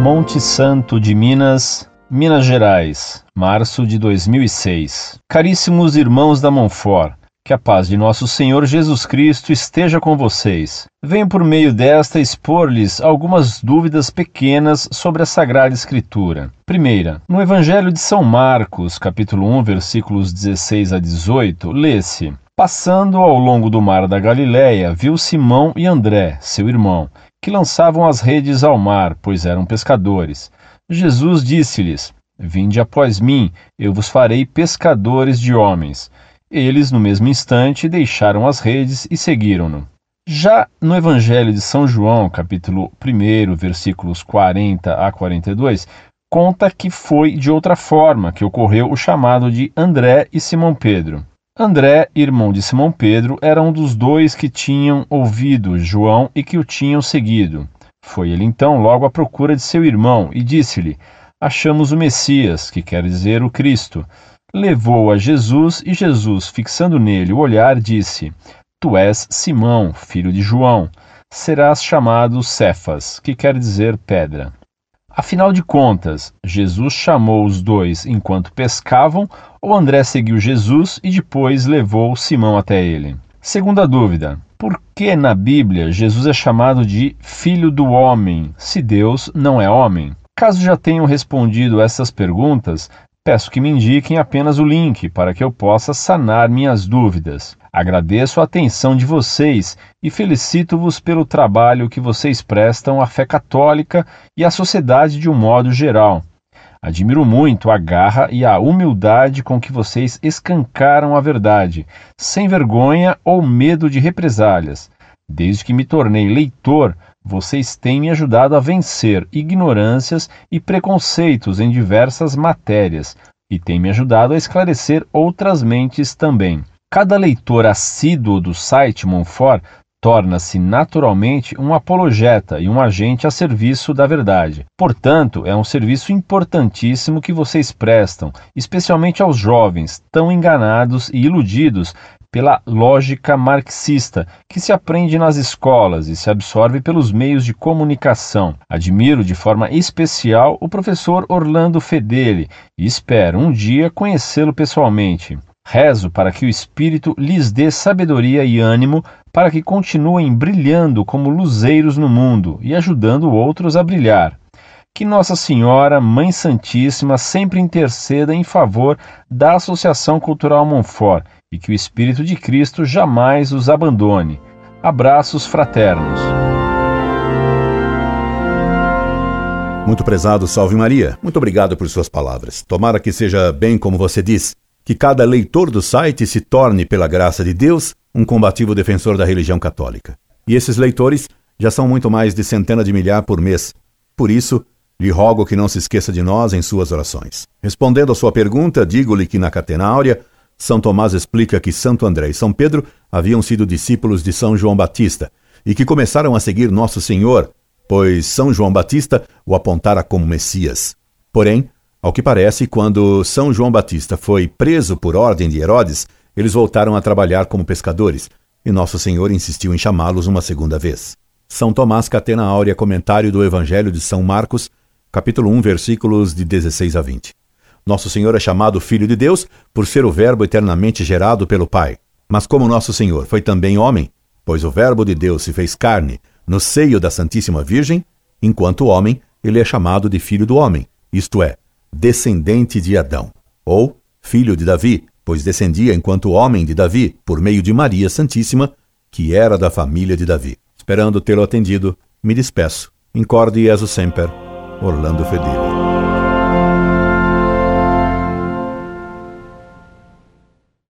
Monte Santo de Minas, Minas Gerais, março de 2006. Caríssimos irmãos da Monfort, que a paz de nosso Senhor Jesus Cristo esteja com vocês. Venho por meio desta expor-lhes algumas dúvidas pequenas sobre a Sagrada Escritura. Primeira, no Evangelho de São Marcos, capítulo 1, versículos 16 a 18, lê-se: Passando ao longo do mar da Galiléia, viu Simão e André, seu irmão, que lançavam as redes ao mar, pois eram pescadores. Jesus disse-lhes: Vinde após mim, eu vos farei pescadores de homens. Eles, no mesmo instante, deixaram as redes e seguiram-no. Já no Evangelho de São João, capítulo 1, versículos 40 a 42, conta que foi de outra forma que ocorreu o chamado de André e Simão Pedro. André, irmão de Simão Pedro, era um dos dois que tinham ouvido João e que o tinham seguido. Foi ele então logo à procura de seu irmão e disse-lhe: Achamos o Messias, que quer dizer o Cristo levou a Jesus e Jesus, fixando nele o olhar, disse: Tu és Simão, filho de João, serás chamado Cefas, que quer dizer pedra. Afinal de contas, Jesus chamou os dois enquanto pescavam, ou André seguiu Jesus e depois levou Simão até ele? Segunda dúvida: por que na Bíblia Jesus é chamado de Filho do Homem, se Deus não é homem? Caso já tenham respondido essas perguntas, Peço que me indiquem apenas o link para que eu possa sanar minhas dúvidas. Agradeço a atenção de vocês e felicito-vos pelo trabalho que vocês prestam à fé católica e à sociedade de um modo geral. Admiro muito a garra e a humildade com que vocês escancaram a verdade, sem vergonha ou medo de represálias. Desde que me tornei leitor, vocês têm me ajudado a vencer ignorâncias e preconceitos em diversas matérias e têm me ajudado a esclarecer outras mentes também. Cada leitor assíduo do site Monfort torna-se naturalmente um apologeta e um agente a serviço da verdade. Portanto, é um serviço importantíssimo que vocês prestam, especialmente aos jovens, tão enganados e iludidos pela lógica marxista, que se aprende nas escolas e se absorve pelos meios de comunicação. Admiro de forma especial o professor Orlando Fedeli e espero um dia conhecê-lo pessoalmente. Rezo para que o Espírito lhes dê sabedoria e ânimo para que continuem brilhando como luzeiros no mundo e ajudando outros a brilhar. Que Nossa Senhora, Mãe Santíssima, sempre interceda em favor da Associação Cultural Monfort e que o Espírito de Cristo jamais os abandone. Abraços fraternos. Muito prezado, salve Maria. Muito obrigado por suas palavras. Tomara que seja bem como você diz, que cada leitor do site se torne, pela graça de Deus, um combativo defensor da religião católica. E esses leitores já são muito mais de centena de milhar por mês. Por isso, lhe rogo que não se esqueça de nós em suas orações. Respondendo à sua pergunta, digo-lhe que na Catena Áurea são Tomás explica que Santo André e São Pedro haviam sido discípulos de São João Batista e que começaram a seguir Nosso Senhor, pois São João Batista o apontara como Messias. Porém, ao que parece, quando São João Batista foi preso por ordem de Herodes, eles voltaram a trabalhar como pescadores e Nosso Senhor insistiu em chamá-los uma segunda vez. São Tomás Catena Áurea, comentário do Evangelho de São Marcos, capítulo 1, versículos de 16 a 20. Nosso Senhor é chamado Filho de Deus por ser o Verbo eternamente gerado pelo Pai. Mas como Nosso Senhor foi também homem, pois o Verbo de Deus se fez carne no seio da Santíssima Virgem, enquanto homem, ele é chamado de Filho do Homem, isto é, descendente de Adão, ou Filho de Davi, pois descendia enquanto homem de Davi, por meio de Maria Santíssima, que era da família de Davi. Esperando tê-lo atendido, me despeço. Incorde Jesus Semper, Orlando Fedeli.